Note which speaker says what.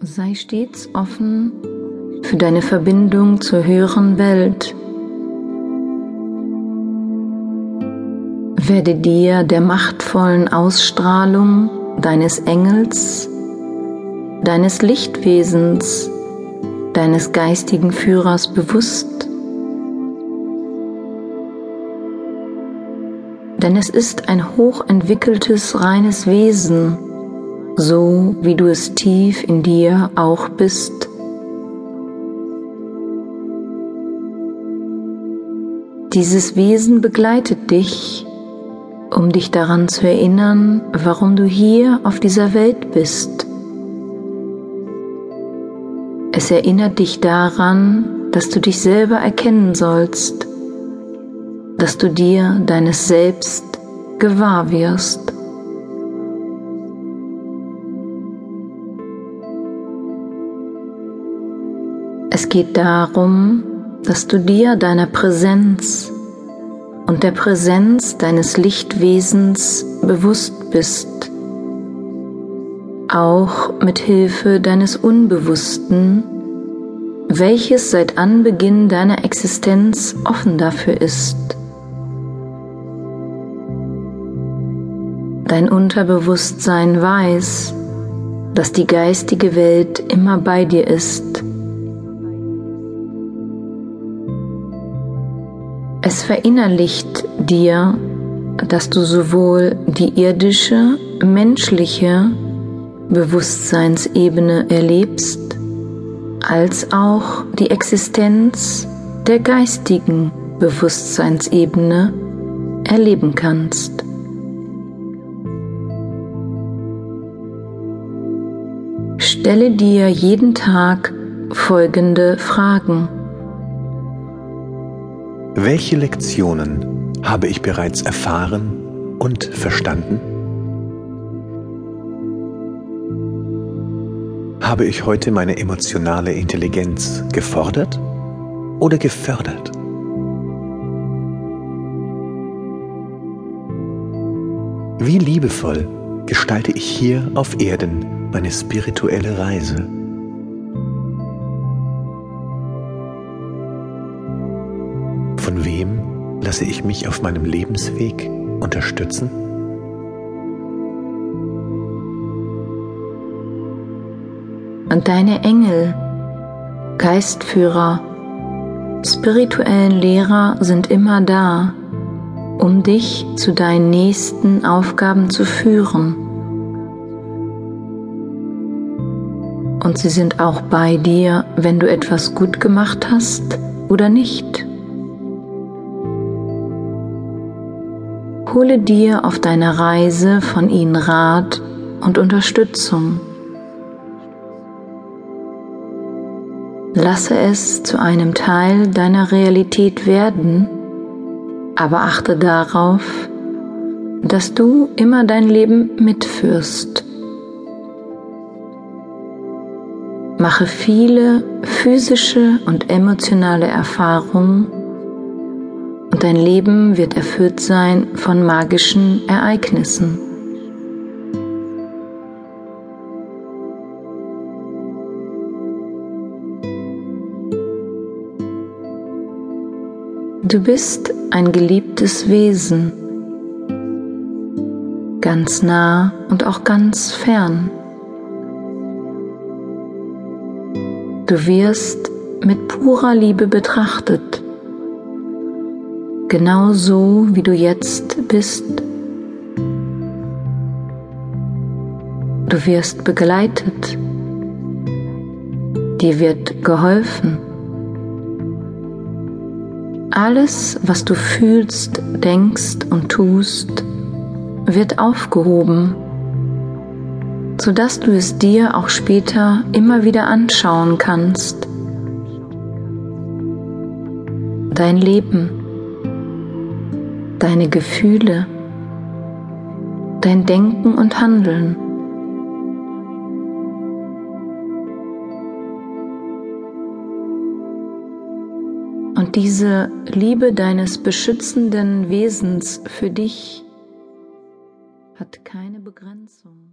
Speaker 1: Sei stets offen für deine Verbindung zur höheren Welt. Werde dir der machtvollen Ausstrahlung deines Engels, deines Lichtwesens, deines geistigen Führers bewusst. Denn es ist ein hochentwickeltes, reines Wesen, so wie du es tief in dir auch bist. Dieses Wesen begleitet dich, um dich daran zu erinnern, warum du hier auf dieser Welt bist. Es erinnert dich daran, dass du dich selber erkennen sollst, dass du dir deines Selbst gewahr wirst. Es geht darum, dass du dir deiner Präsenz und der Präsenz deines Lichtwesens bewusst bist, auch mit Hilfe deines Unbewussten, welches seit Anbeginn deiner Existenz offen dafür ist. Dein Unterbewusstsein weiß, dass die geistige Welt immer bei dir ist Es verinnerlicht dir, dass du sowohl die irdische, menschliche Bewusstseinsebene erlebst, als auch die Existenz der geistigen Bewusstseinsebene erleben kannst. Stelle dir jeden Tag folgende Fragen.
Speaker 2: Welche Lektionen habe ich bereits erfahren und verstanden? Habe ich heute meine emotionale Intelligenz gefordert oder gefördert? Wie liebevoll gestalte ich hier auf Erden meine spirituelle Reise? Wem lasse ich mich auf meinem Lebensweg unterstützen?
Speaker 1: Und deine Engel, Geistführer, spirituellen Lehrer sind immer da, um dich zu deinen nächsten Aufgaben zu führen. Und sie sind auch bei dir, wenn du etwas gut gemacht hast oder nicht. Hole dir auf deiner Reise von ihnen Rat und Unterstützung. Lasse es zu einem Teil deiner Realität werden, aber achte darauf, dass du immer dein Leben mitführst. Mache viele physische und emotionale Erfahrungen und dein Leben wird erfüllt sein von magischen Ereignissen. Du bist ein geliebtes Wesen, ganz nah und auch ganz fern. Du wirst mit purer Liebe betrachtet genau so, wie du jetzt bist. Du wirst begleitet, dir wird geholfen. Alles, was du fühlst, denkst und tust, wird aufgehoben, sodass du es dir auch später immer wieder anschauen kannst. Dein Leben deine Gefühle, dein Denken und Handeln. Und diese Liebe deines beschützenden Wesens für dich hat keine Begrenzung.